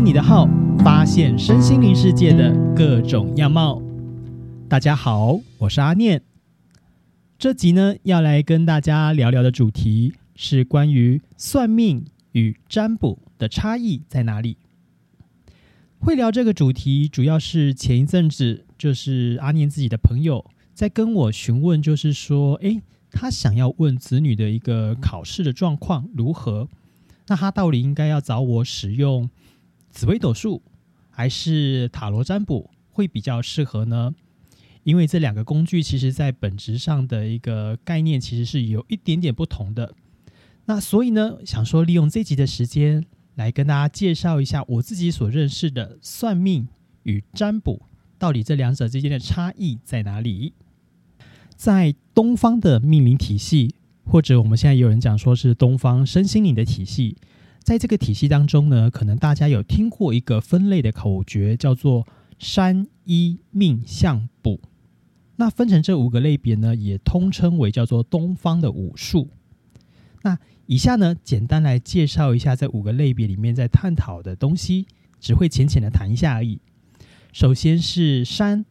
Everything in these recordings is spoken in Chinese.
你的号，发现身心灵世界的各种样貌。大家好，我是阿念。这集呢，要来跟大家聊聊的主题是关于算命与占卜的差异在哪里。会聊这个主题，主要是前一阵子就是阿念自己的朋友在跟我询问，就是说，诶，他想要问子女的一个考试的状况如何？那他到底应该要找我使用紫微斗数，还是塔罗占卜会比较适合呢？因为这两个工具其实在本质上的一个概念其实是有一点点不同的。那所以呢，想说利用这集的时间来跟大家介绍一下我自己所认识的算命与占卜，到底这两者之间的差异在哪里？在东方的命名体系，或者我们现在有人讲说是东方身心灵的体系，在这个体系当中呢，可能大家有听过一个分类的口诀，叫做山医命相卜。那分成这五个类别呢，也通称为叫做东方的武术。那以下呢，简单来介绍一下这五个类别里面在探讨的东西，只会浅浅的谈一下而已。首先是山。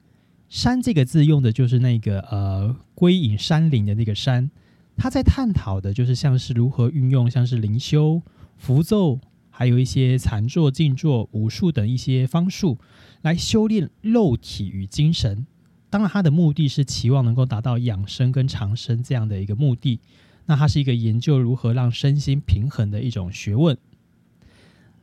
山这个字用的就是那个呃归隐山林的那个山，他在探讨的就是像是如何运用像是灵修、符咒，还有一些禅坐、静坐、武术等一些方术来修炼肉体与精神。当然，他的目的是期望能够达到养生跟长生这样的一个目的。那它是一个研究如何让身心平衡的一种学问。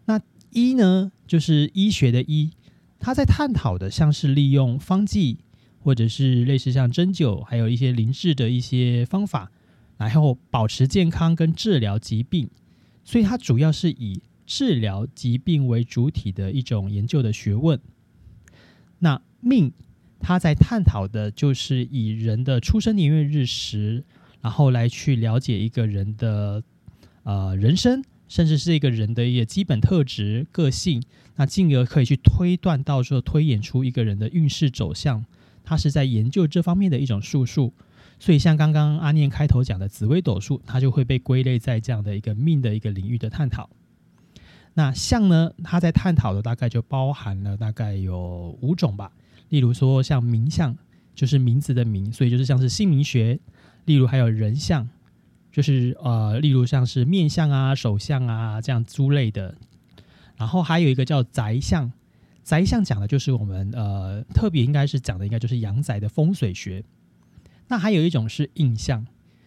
那医呢，就是医学的医。他在探讨的像是利用方剂，或者是类似像针灸，还有一些灵智的一些方法，然后保持健康跟治疗疾病。所以，它主要是以治疗疾病为主体的一种研究的学问。那命，它在探讨的就是以人的出生年月日时，然后来去了解一个人的呃人生。甚至是一个人的一个基本特质、个性，那进而可以去推断到说推演出一个人的运势走向。它是在研究这方面的一种术数，所以像刚刚阿念开头讲的紫微斗数，它就会被归类在这样的一个命的一个领域的探讨。那相呢，它在探讨的大概就包含了大概有五种吧，例如说像名相，就是名字的名，所以就是像是姓名学；例如还有人相。就是呃，例如像是面相啊、手相啊这样诸类的，然后还有一个叫宅相，宅相讲的就是我们呃特别应该是讲的应该就是阳宅的风水学。那还有一种是印象，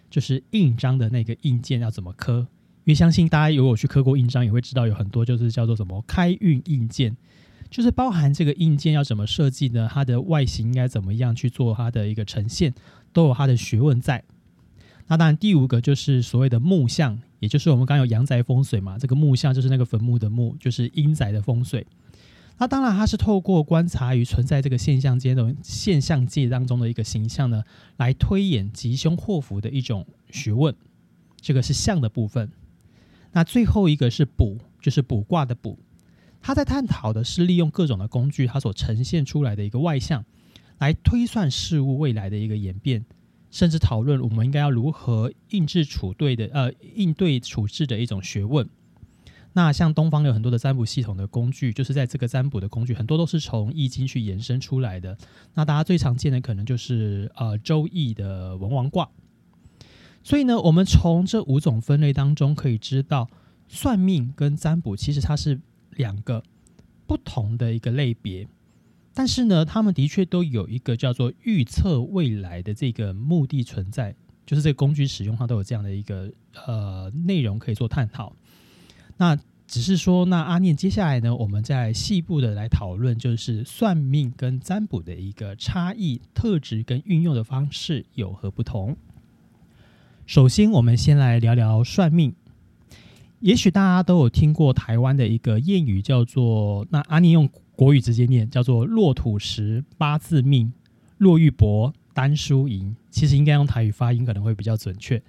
就是印章的那个印件要怎么刻，因为相信大家如果去刻过印章，也会知道有很多就是叫做什么开运印件，就是包含这个印件要怎么设计呢？它的外形应该怎么样去做它的一个呈现，都有它的学问在。那当然，第五个就是所谓的木相，也就是我们刚有阳宅风水嘛。这个木相就是那个坟墓的墓，就是阴宅的风水。那当然，它是透过观察与存在这个现象间的现象界当中的一个形象呢，来推演吉凶祸福的一种学问。这个是相的部分。那最后一个是卜，就是卜卦的卜。他在探讨的是利用各种的工具，它所呈现出来的一个外相，来推算事物未来的一个演变。甚至讨论我们应该要如何应对处对的呃应对处置的一种学问。那像东方有很多的占卜系统的工具，就是在这个占卜的工具很多都是从易经去延伸出来的。那大家最常见的可能就是呃周易的文王卦。所以呢，我们从这五种分类当中可以知道，算命跟占卜其实它是两个不同的一个类别。但是呢，他们的确都有一个叫做预测未来的这个目的存在，就是这个工具使用上都有这样的一个呃内容可以做探讨。那只是说，那阿念接下来呢，我们再细部的来讨论，就是算命跟占卜的一个差异、特质跟运用的方式有何不同。首先，我们先来聊聊算命。也许大家都有听过台湾的一个谚语，叫做“那阿念用”。国语直接念叫做“落土时八字命，落玉帛单输赢”。其实应该用台语发音可能会比较准确。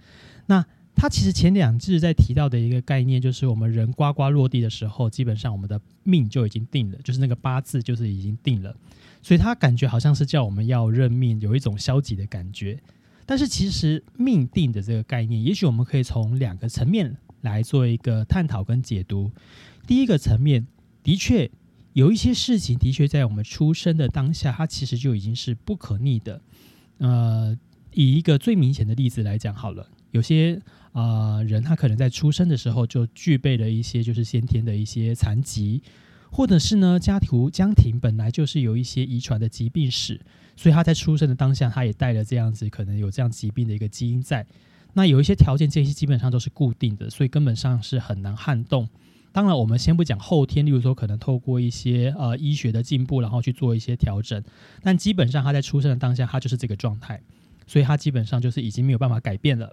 那他其实前两字在提到的一个概念，就是我们人呱呱落地的时候，基本上我们的命就已经定了，就是那个八字就是已经定了。所以他感觉好像是叫我们要认命，有一种消极的感觉。但是其实命定的这个概念，也许我们可以从两个层面来做一个探讨跟解读。第一个层面。的确有一些事情，的确在我们出生的当下，它其实就已经是不可逆的。呃，以一个最明显的例子来讲好了，有些啊人他可能在出生的时候就具备了一些就是先天的一些残疾，或者是呢家庭家庭本来就是有一些遗传的疾病史，所以他在出生的当下他也带了这样子可能有这样疾病的一个基因在。那有一些条件，这些基本上都是固定的，所以根本上是很难撼动。当然，我们先不讲后天，例如说可能透过一些呃医学的进步，然后去做一些调整，但基本上他在出生的当下，他就是这个状态，所以他基本上就是已经没有办法改变了。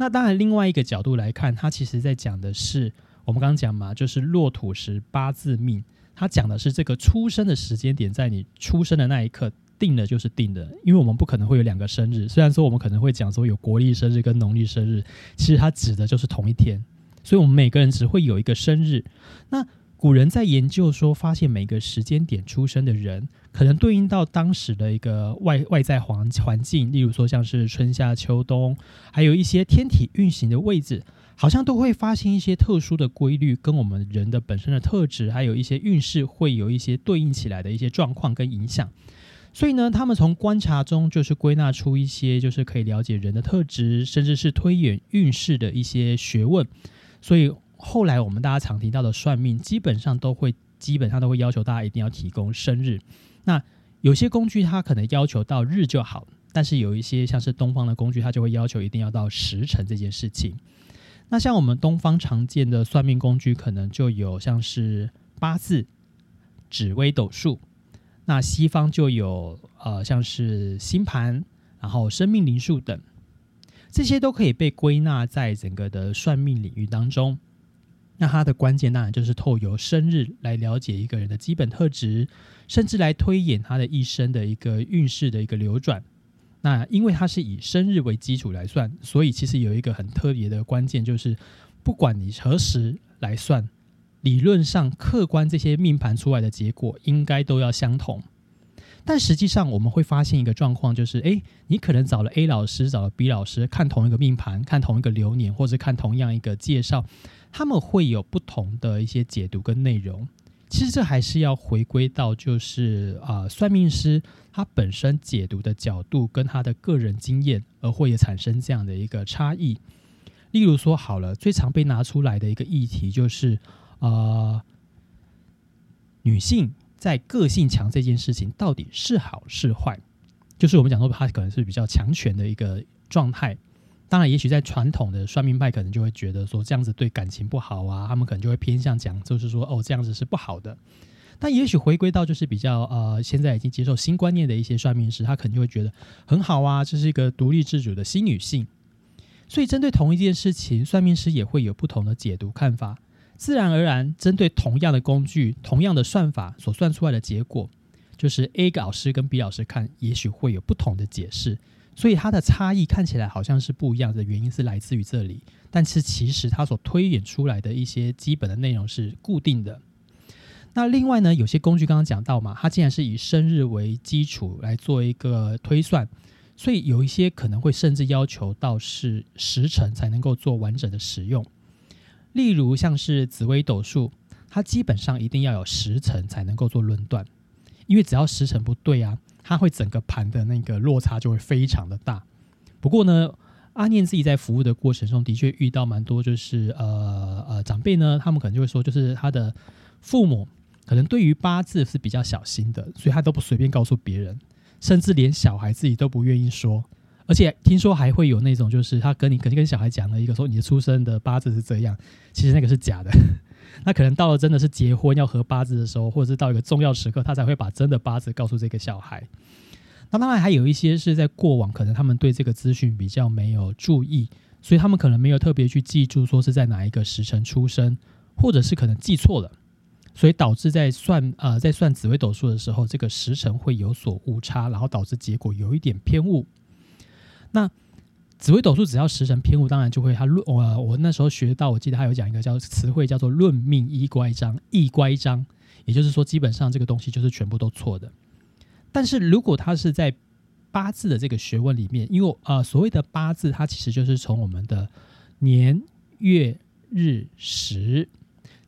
那当然，另外一个角度来看，它其实在讲的是我们刚刚讲嘛，就是落土时八字命，它讲的是这个出生的时间点，在你出生的那一刻。定的就是定的，因为我们不可能会有两个生日。虽然说我们可能会讲说有国历生日跟农历生日，其实它指的就是同一天。所以，我们每个人只会有一个生日。那古人在研究说，发现每个时间点出生的人，可能对应到当时的一个外外在环环境，例如说像是春夏秋冬，还有一些天体运行的位置，好像都会发现一些特殊的规律，跟我们人的本身的特质，还有一些运势会有一些对应起来的一些状况跟影响。所以呢，他们从观察中就是归纳出一些，就是可以了解人的特质，甚至是推演运势的一些学问。所以后来我们大家常提到的算命，基本上都会基本上都会要求大家一定要提供生日。那有些工具它可能要求到日就好，但是有一些像是东方的工具，它就会要求一定要到时辰这件事情。那像我们东方常见的算命工具，可能就有像是八字、紫微斗数。那西方就有呃，像是星盘，然后生命灵数等，这些都可以被归纳在整个的算命领域当中。那它的关键当然就是透由生日来了解一个人的基本特质，甚至来推演他的一生的一个运势的一个流转。那因为它是以生日为基础来算，所以其实有一个很特别的关键，就是不管你何时来算。理论上，客观这些命盘出来的结果应该都要相同，但实际上我们会发现一个状况，就是诶，你可能找了 A 老师，找了 B 老师看同一个命盘，看同一个流年，或者看同样一个介绍，他们会有不同的一些解读跟内容。其实这还是要回归到，就是啊，算命师他本身解读的角度跟他的个人经验，而会产生这样的一个差异。例如说，好了，最常被拿出来的一个议题就是。啊，女性在个性强这件事情到底是好是坏？就是我们讲说，她可能是比较强权的一个状态。当然，也许在传统的算命派，可能就会觉得说这样子对感情不好啊，他们可能就会偏向讲，就是说哦，这样子是不好的。但也许回归到就是比较呃，现在已经接受新观念的一些算命师，他可能就会觉得很好啊，这是一个独立自主的新女性。所以，针对同一件事情，算命师也会有不同的解读看法。自然而然，针对同样的工具、同样的算法所算出来的结果，就是 A 老师跟 B 老师看，也许会有不同的解释。所以它的差异看起来好像是不一样的，原因是来自于这里。但是其实它所推演出来的一些基本的内容是固定的。那另外呢，有些工具刚刚讲到嘛，它竟然是以生日为基础来做一个推算，所以有一些可能会甚至要求到是时辰才能够做完整的使用。例如像是紫微斗数，它基本上一定要有时辰才能够做论断，因为只要时辰不对啊，它会整个盘的那个落差就会非常的大。不过呢，阿念自己在服务的过程中的确遇到蛮多，就是呃呃长辈呢，他们可能就会说，就是他的父母可能对于八字是比较小心的，所以他都不随便告诉别人，甚至连小孩自己都不愿意说。而且听说还会有那种，就是他跟你肯定跟小孩讲了一个说你的出生的八字是这样，其实那个是假的。那可能到了真的是结婚要合八字的时候，或者是到一个重要时刻，他才会把真的八字告诉这个小孩。那当然还有一些是在过往，可能他们对这个资讯比较没有注意，所以他们可能没有特别去记住说是在哪一个时辰出生，或者是可能记错了，所以导致在算呃在算紫微斗数的时候，这个时辰会有所误差，然后导致结果有一点偏误。那紫微斗数只要时辰偏误，当然就会它论我我那时候学到，我记得他有讲一个叫词汇叫做“论命一乖张”，一乖张，也就是说基本上这个东西就是全部都错的。但是如果它是在八字的这个学问里面，因为呃所谓的八字，它其实就是从我们的年月日时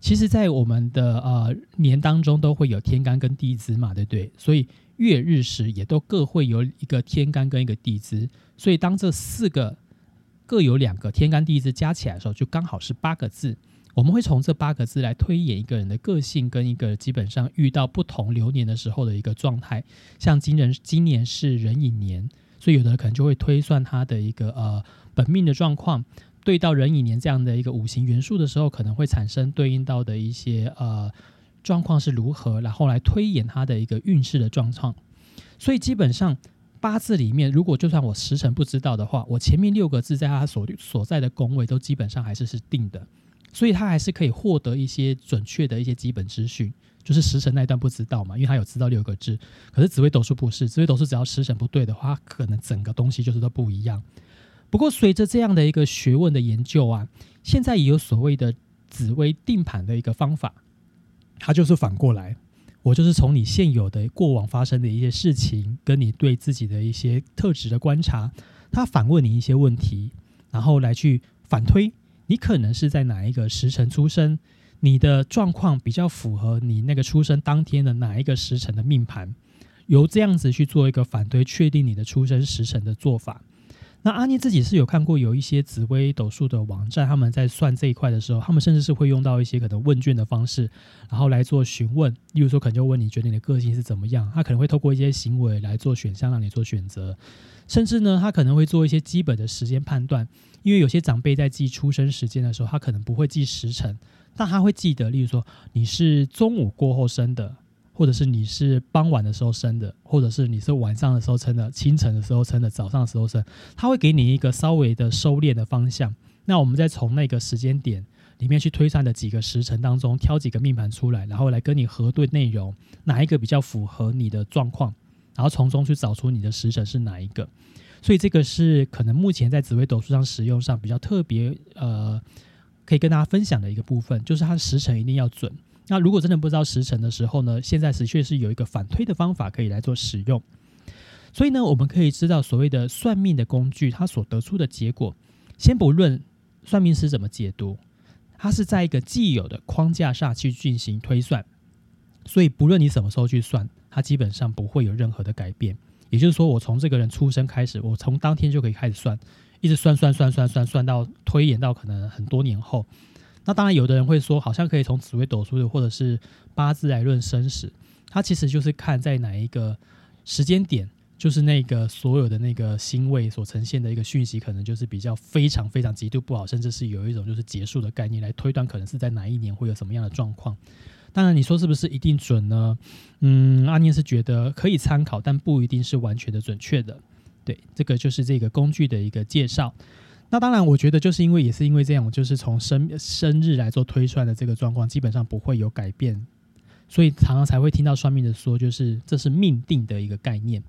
其实，在我们的呃年当中都会有天干跟地支嘛，对不对？所以月日时也都各会有一个天干跟一个地支，所以当这四个各有两个天干地支加起来的时候，就刚好是八个字。我们会从这八个字来推演一个人的个性跟一个基本上遇到不同流年的时候的一个状态。像今人今年是壬寅年，所以有的人可能就会推算他的一个呃本命的状况。对到壬寅年这样的一个五行元素的时候，可能会产生对应到的一些呃状况是如何，然后来推演它的一个运势的状况。所以基本上八字里面，如果就算我时辰不知道的话，我前面六个字在它所所在的宫位都基本上还是是定的，所以它还是可以获得一些准确的一些基本资讯。就是时辰那一段不知道嘛，因为它有知道六个字，可是紫微斗数不是，紫微斗数只要时辰不对的话，可能整个东西就是都不一样。不过，随着这样的一个学问的研究啊，现在也有所谓的紫微定盘的一个方法，它就是反过来，我就是从你现有的过往发生的一些事情，跟你对自己的一些特质的观察，他反问你一些问题，然后来去反推你可能是在哪一个时辰出生，你的状况比较符合你那个出生当天的哪一个时辰的命盘，由这样子去做一个反推，确定你的出生时辰的做法。那阿妮自己是有看过有一些紫微斗数的网站，他们在算这一块的时候，他们甚至是会用到一些可能问卷的方式，然后来做询问。例如说，可能就问你觉得你的个性是怎么样，他可能会透过一些行为来做选项，让你做选择。甚至呢，他可能会做一些基本的时间判断，因为有些长辈在记出生时间的时候，他可能不会记时辰，但他会记得，例如说你是中午过后生的。或者是你是傍晚的时候生的，或者是你是晚上的时候生的，清晨的时候生的，早上的时候生，他会给你一个稍微的收敛的方向。那我们再从那个时间点里面去推算的几个时辰当中，挑几个命盘出来，然后来跟你核对内容，哪一个比较符合你的状况，然后从中去找出你的时辰是哪一个。所以这个是可能目前在紫微斗数上使用上比较特别，呃，可以跟大家分享的一个部分，就是它的时辰一定要准。那如果真的不知道时辰的时候呢？现在的确是有一个反推的方法可以来做使用。所以呢，我们可以知道所谓的算命的工具，它所得出的结果，先不论算命师怎么解读，它是在一个既有的框架下去进行推算。所以不论你什么时候去算，它基本上不会有任何的改变。也就是说，我从这个人出生开始，我从当天就可以开始算，一直算算算算算算到推演到可能很多年后。那当然，有的人会说，好像可以从紫微斗数的或者是八字来论生死。它其实就是看在哪一个时间点，就是那个所有的那个星位所呈现的一个讯息，可能就是比较非常非常极度不好，甚至是有一种就是结束的概念来推断，可能是在哪一年会有什么样的状况。当然，你说是不是一定准呢？嗯，阿念是觉得可以参考，但不一定是完全的准确的。对，这个就是这个工具的一个介绍。那当然，我觉得就是因为也是因为这样，就是从生生日来做推算的这个状况，基本上不会有改变，所以常常才会听到算命的说，就是这是命定的一个概念。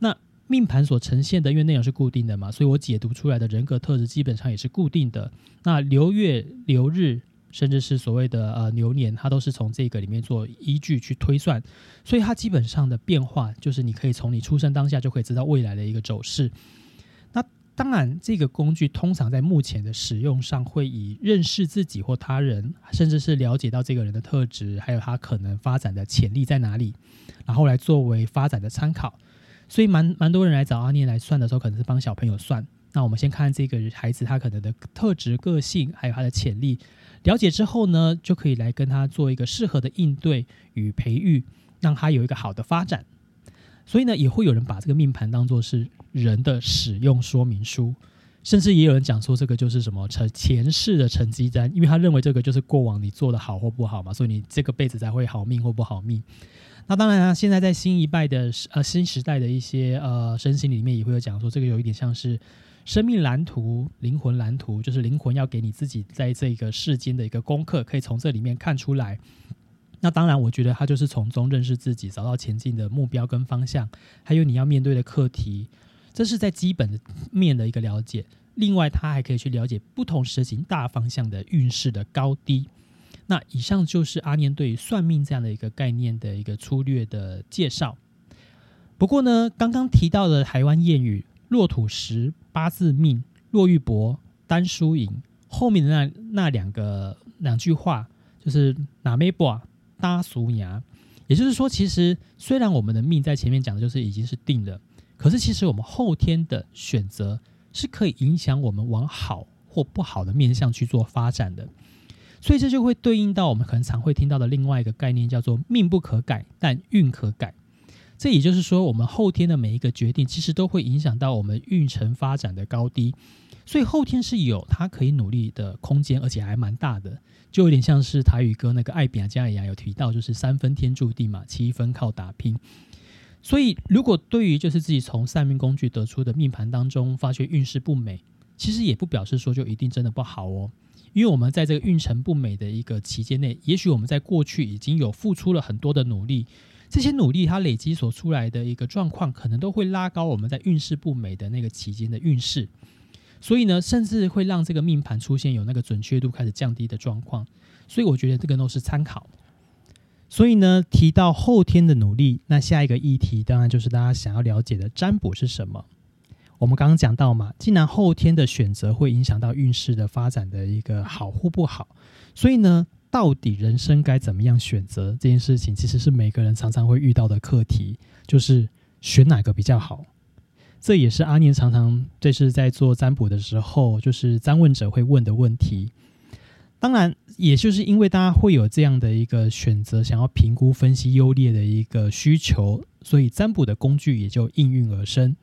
那命盘所呈现的，因为内容是固定的嘛，所以我解读出来的人格特质基本上也是固定的。那流月、流日，甚至是所谓的呃流年，它都是从这个里面做依据去推算，所以它基本上的变化，就是你可以从你出生当下就可以知道未来的一个走势。当然，这个工具通常在目前的使用上，会以认识自己或他人，甚至是了解到这个人的特质，还有他可能发展的潜力在哪里，然后来作为发展的参考。所以，蛮蛮多人来找阿念来算的时候，可能是帮小朋友算。那我们先看这个孩子他可能的特质、个性，还有他的潜力，了解之后呢，就可以来跟他做一个适合的应对与培育，让他有一个好的发展。所以呢，也会有人把这个命盘当做是人的使用说明书，甚至也有人讲说这个就是什么成前世的成绩单，因为他认为这个就是过往你做的好或不好嘛，所以你这个辈子才会好命或不好命。那当然啊，现在在新一代的呃新时代的一些呃身心里面也会有讲说，这个有一点像是生命蓝图、灵魂蓝图，就是灵魂要给你自己在这个世间的一个功课，可以从这里面看出来。那当然，我觉得他就是从中认识自己，找到前进的目标跟方向，还有你要面对的课题，这是在基本的面的一个了解。另外，他还可以去了解不同时行大方向的运势的高低。那以上就是阿念对于算命这样的一个概念的一个粗略的介绍。不过呢，刚刚提到的台湾谚语“落土时八字命，落玉帛单输赢”后面的那那两个两句话。就是哪没把搭俗牙。也就是说，其实虽然我们的命在前面讲的就是已经是定了，可是其实我们后天的选择是可以影响我们往好或不好的面向去做发展的。所以这就会对应到我们可能常会听到的另外一个概念，叫做“命不可改，但运可改”。这也就是说，我们后天的每一个决定，其实都会影响到我们运程发展的高低。所以后天是有它可以努力的空间，而且还蛮大的，就有点像是台语歌那个“爱比亚加一样，有提到就是三分天注定嘛，七分靠打拼。所以，如果对于就是自己从算命工具得出的命盘当中发觉运势不美，其实也不表示说就一定真的不好哦。因为我们在这个运程不美的一个期间内，也许我们在过去已经有付出了很多的努力，这些努力它累积所出来的一个状况，可能都会拉高我们在运势不美的那个期间的运势，所以呢，甚至会让这个命盘出现有那个准确度开始降低的状况。所以我觉得这个都是参考。所以呢，提到后天的努力，那下一个议题当然就是大家想要了解的占卜是什么。我们刚刚讲到嘛，既然后天的选择会影响到运势的发展的一个好或不好，所以呢，到底人生该怎么样选择这件事情，其实是每个人常常会遇到的课题，就是选哪个比较好。这也是阿念常常这是在做占卜的时候，就是占问者会问的问题。当然，也就是因为大家会有这样的一个选择，想要评估分析优劣的一个需求，所以占卜的工具也就应运而生。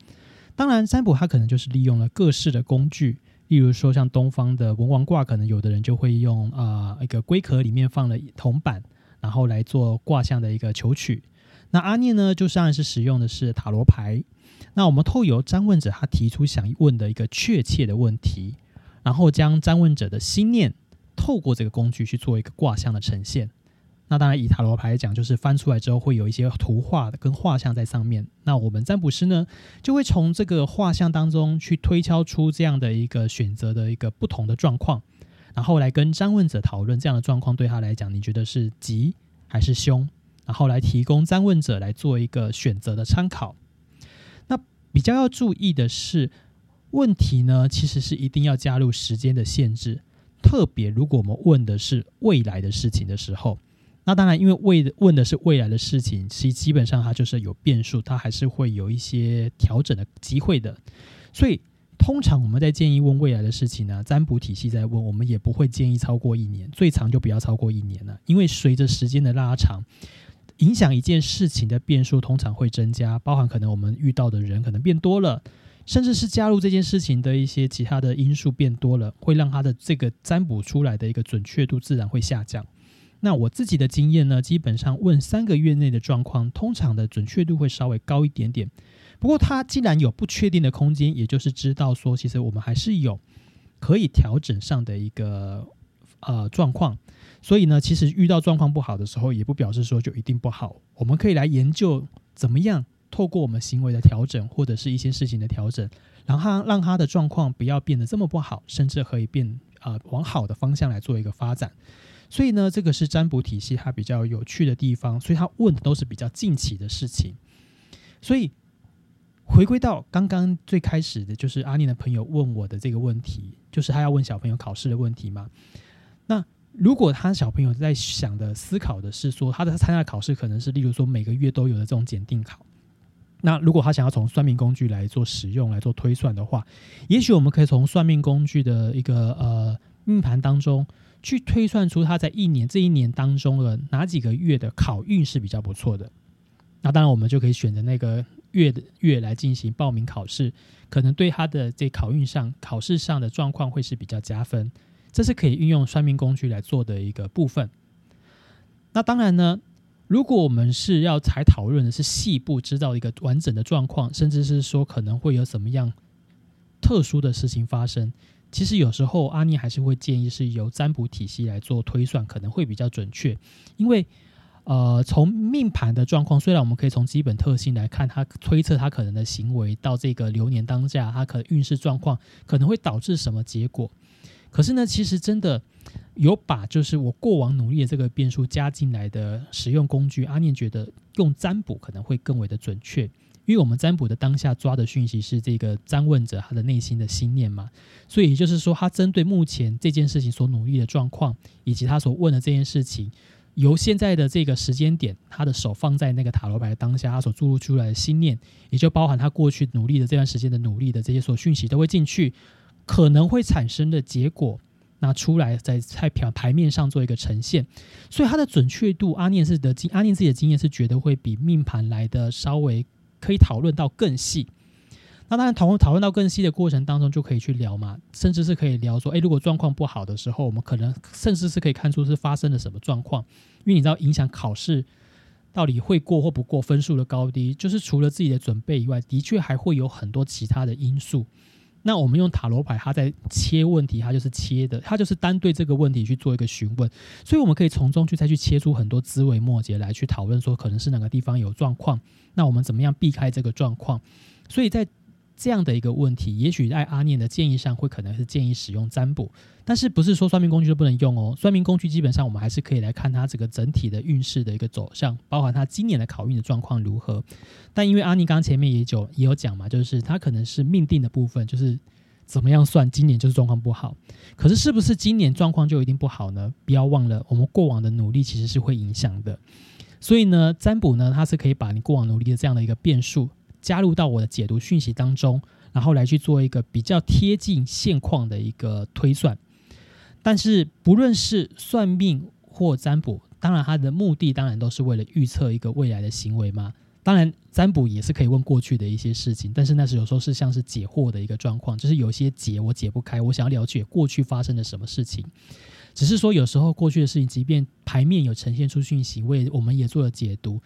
当然，占卜它可能就是利用了各式的工具，例如说像东方的文王卦，可能有的人就会用啊一个龟壳里面放了铜板，然后来做卦象的一个求取。那阿念呢，就当然是使用的是塔罗牌。那我们透由占问者他提出想问的一个确切的问题，然后将占问者的心念透过这个工具去做一个卦象的呈现。那当然，以塔罗牌来讲，就是翻出来之后会有一些图画跟画像在上面。那我们占卜师呢，就会从这个画像当中去推敲出这样的一个选择的一个不同的状况，然后来跟占问者讨论这样的状况对他来讲，你觉得是吉还是凶？然后来提供占问者来做一个选择的参考。那比较要注意的是，问题呢其实是一定要加入时间的限制，特别如果我们问的是未来的事情的时候。那当然，因为未问的是未来的事情，其实基本上它就是有变数，它还是会有一些调整的机会的。所以，通常我们在建议问未来的事情呢，占卜体系在问，我们也不会建议超过一年，最长就不要超过一年了。因为随着时间的拉长，影响一件事情的变数通常会增加，包含可能我们遇到的人可能变多了，甚至是加入这件事情的一些其他的因素变多了，会让他的这个占卜出来的一个准确度自然会下降。那我自己的经验呢，基本上问三个月内的状况，通常的准确度会稍微高一点点。不过它既然有不确定的空间，也就是知道说，其实我们还是有可以调整上的一个呃状况。所以呢，其实遇到状况不好的时候，也不表示说就一定不好。我们可以来研究怎么样透过我们行为的调整，或者是一些事情的调整，然后让他的状况不要变得这么不好，甚至可以变啊往好的方向来做一个发展。所以呢，这个是占卜体系它比较有趣的地方，所以他问的都是比较近期的事情。所以回归到刚刚最开始的，就是阿念的朋友问我的这个问题，就是他要问小朋友考试的问题嘛？那如果他小朋友在想的思考的是说，他的参加考试可能是例如说每个月都有的这种检定考，那如果他想要从算命工具来做使用来做推算的话，也许我们可以从算命工具的一个呃命盘当中。去推算出他在一年这一年当中的哪几个月的考运是比较不错的，那当然我们就可以选择那个月的月来进行报名考试，可能对他的这考运上考试上的状况会是比较加分，这是可以运用算命工具来做的一个部分。那当然呢，如果我们是要才讨论的是细部知道一个完整的状况，甚至是说可能会有什么样特殊的事情发生。其实有时候阿妮还是会建议是由占卜体系来做推算，可能会比较准确。因为呃，从命盘的状况，虽然我们可以从基本特性来看，它推测它可能的行为到这个流年当下，它可能运势状况可能会导致什么结果。可是呢，其实真的有把就是我过往努力的这个变数加进来的使用工具，阿念觉得用占卜可能会更为的准确，因为我们占卜的当下抓的讯息是这个占问者他的内心的心念嘛，所以也就是说，他针对目前这件事情所努力的状况，以及他所问的这件事情，由现在的这个时间点，他的手放在那个塔罗牌当下，他所注入出来的心念，也就包含他过去努力的这段时间的努力的这些所讯息都会进去，可能会产生的结果。拿出来在在表牌面上做一个呈现，所以它的准确度，阿念是的经阿念自己的经验是觉得会比命盘来的稍微可以讨论到更细。那当然讨论讨论到更细的过程当中，就可以去聊嘛，甚至是可以聊说，诶，如果状况不好的时候，我们可能甚至是可以看出是发生了什么状况，因为你知道影响考试到底会过或不过分数的高低，就是除了自己的准备以外，的确还会有很多其他的因素。那我们用塔罗牌，它在切问题，它就是切的，它就是单对这个问题去做一个询问，所以我们可以从中去再去切出很多枝微末节来去讨论，说可能是哪个地方有状况，那我们怎么样避开这个状况？所以在这样的一个问题，也许在阿念的建议上，会可能是建议使用占卜，但是不是说算命工具就不能用哦？算命工具基本上我们还是可以来看它这个整体的运势的一个走向，包含它今年的考运的状况如何。但因为阿念刚刚前面也有也有讲嘛，就是它可能是命定的部分，就是怎么样算今年就是状况不好。可是是不是今年状况就一定不好呢？不要忘了，我们过往的努力其实是会影响的。所以呢，占卜呢，它是可以把你过往努力的这样的一个变数。加入到我的解读讯息当中，然后来去做一个比较贴近现况的一个推算。但是不论是算命或占卜，当然它的目的当然都是为了预测一个未来的行为嘛。当然占卜也是可以问过去的一些事情，但是那是有时候是像是解惑的一个状况，就是有些结我解不开，我想要了解过去发生了什么事情。只是说有时候过去的事情，即便牌面有呈现出讯息，我也我们也做了解读。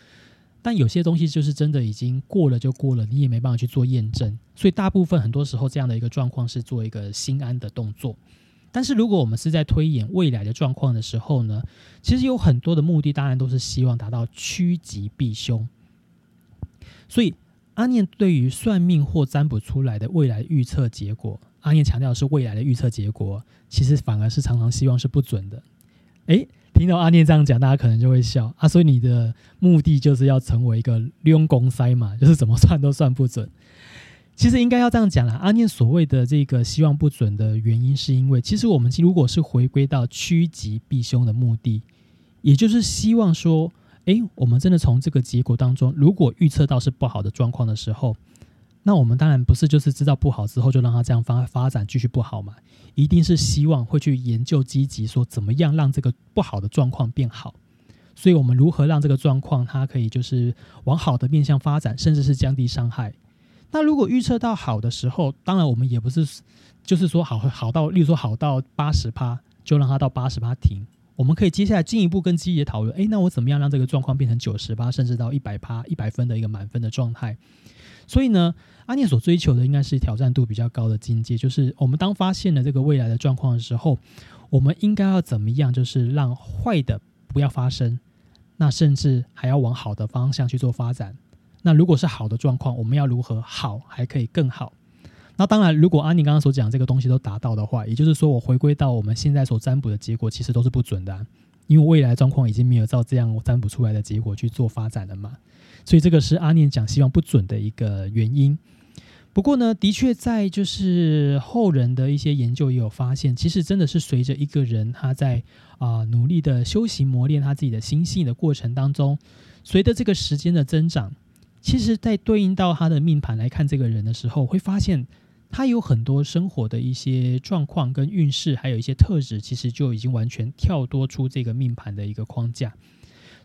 但有些东西就是真的已经过了就过了，你也没办法去做验证，所以大部分很多时候这样的一个状况是做一个心安的动作。但是如果我们是在推演未来的状况的时候呢，其实有很多的目的，当然都是希望达到趋吉避凶。所以阿念对于算命或占卜出来的未来预测结果，阿念强调是未来的预测结果，其实反而是常常希望是不准的。诶。听到阿念这样讲，大家可能就会笑啊。所以你的目的就是要成为一个用公塞嘛，就是怎么算都算不准。其实应该要这样讲啦，阿念所谓的这个希望不准的原因，是因为其实我们如果是回归到趋吉避凶的目的，也就是希望说，诶，我们真的从这个结果当中，如果预测到是不好的状况的时候。那我们当然不是就是知道不好之后就让它这样发发展继续不好嘛，一定是希望会去研究积极说怎么样让这个不好的状况变好，所以我们如何让这个状况它可以就是往好的面向发展，甚至是降低伤害。那如果预测到好的时候，当然我们也不是就是说好好到，例如说好到八十趴就让它到八十趴停，我们可以接下来进一步跟积极的讨论，诶，那我怎么样让这个状况变成九十八，甚至到一百趴一百分的一个满分的状态？所以呢，阿念所追求的应该是挑战度比较高的境界，就是我们当发现了这个未来的状况的时候，我们应该要怎么样，就是让坏的不要发生，那甚至还要往好的方向去做发展。那如果是好的状况，我们要如何好还可以更好？那当然，如果阿尼刚刚所讲这个东西都达到的话，也就是说，我回归到我们现在所占卜的结果，其实都是不准的，因为未来状况已经没有照这样占卜出来的结果去做发展了嘛。所以这个是阿念讲希望不准的一个原因。不过呢，的确在就是后人的一些研究也有发现，其实真的是随着一个人他在啊努力的修行磨练他自己的心性的过程当中，随着这个时间的增长，其实在对应到他的命盘来看这个人的时候，会发现他有很多生活的一些状况跟运势，还有一些特质，其实就已经完全跳脱出这个命盘的一个框架。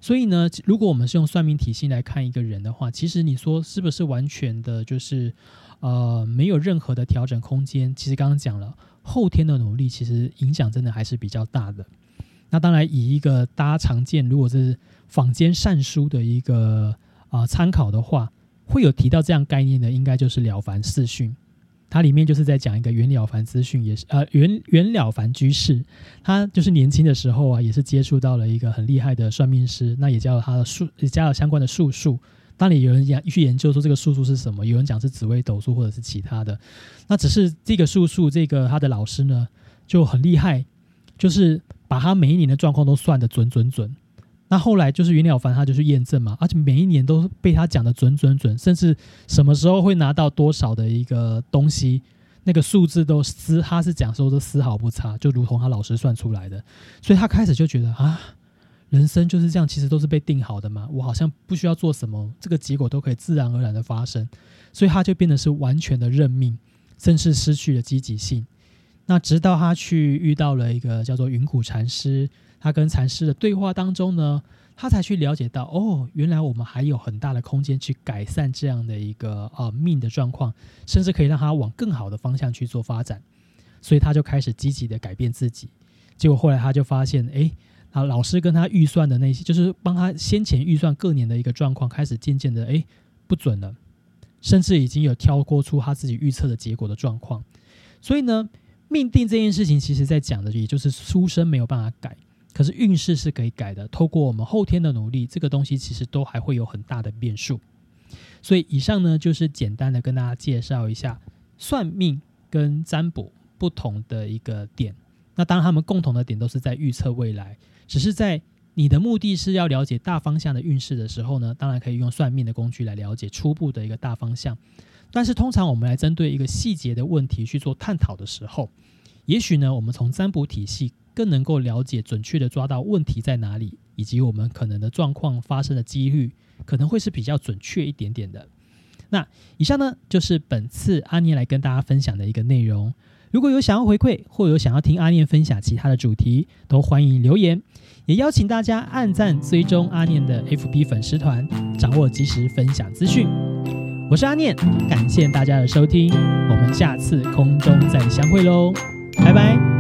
所以呢，如果我们是用算命体系来看一个人的话，其实你说是不是完全的，就是呃没有任何的调整空间？其实刚刚讲了，后天的努力其实影响真的还是比较大的。那当然，以一个大家常见，如果是坊间善书的一个啊参考的话，会有提到这样概念的，应该就是《了凡四训》。它里面就是在讲一个袁了凡资讯，也是呃袁袁了凡居士，他就是年轻的时候啊，也是接触到了一个很厉害的算命师，那也教了他的术，也加了相关的术数。当你有人研去研究说这个术数是什么，有人讲是紫微斗数或者是其他的。那只是这个术数，这个他的老师呢就很厉害，就是把他每一年的状况都算得准准准。那后来就是袁了凡他就去验证嘛，而且每一年都被他讲的准准准，甚至什么时候会拿到多少的一个东西，那个数字都丝他是讲说都丝毫不差，就如同他老师算出来的。所以他开始就觉得啊，人生就是这样，其实都是被定好的嘛，我好像不需要做什么，这个结果都可以自然而然的发生。所以他就变得是完全的认命，甚至失去了积极性。那直到他去遇到了一个叫做云谷禅师。他跟禅师的对话当中呢，他才去了解到，哦，原来我们还有很大的空间去改善这样的一个呃命的状况，甚至可以让他往更好的方向去做发展。所以他就开始积极的改变自己。结果后来他就发现，哎，啊，老师跟他预算的那些，就是帮他先前预算各年的一个状况，开始渐渐的哎不准了，甚至已经有跳过出他自己预测的结果的状况。所以呢，命定这件事情，其实在讲的也就是出生没有办法改。可是运势是可以改的，透过我们后天的努力，这个东西其实都还会有很大的变数。所以以上呢，就是简单的跟大家介绍一下算命跟占卜不同的一个点。那当然，他们共同的点都是在预测未来，只是在你的目的是要了解大方向的运势的时候呢，当然可以用算命的工具来了解初步的一个大方向。但是通常我们来针对一个细节的问题去做探讨的时候，也许呢，我们从占卜体系。更能够了解、准确的抓到问题在哪里，以及我们可能的状况发生的几率，可能会是比较准确一点点的。那以上呢，就是本次阿念来跟大家分享的一个内容。如果有想要回馈，或有想要听阿念分享其他的主题，都欢迎留言。也邀请大家按赞、追踪阿念的 FB 粉丝团，掌握及时分享资讯。我是阿念，感谢大家的收听，我们下次空中再相会喽，拜拜。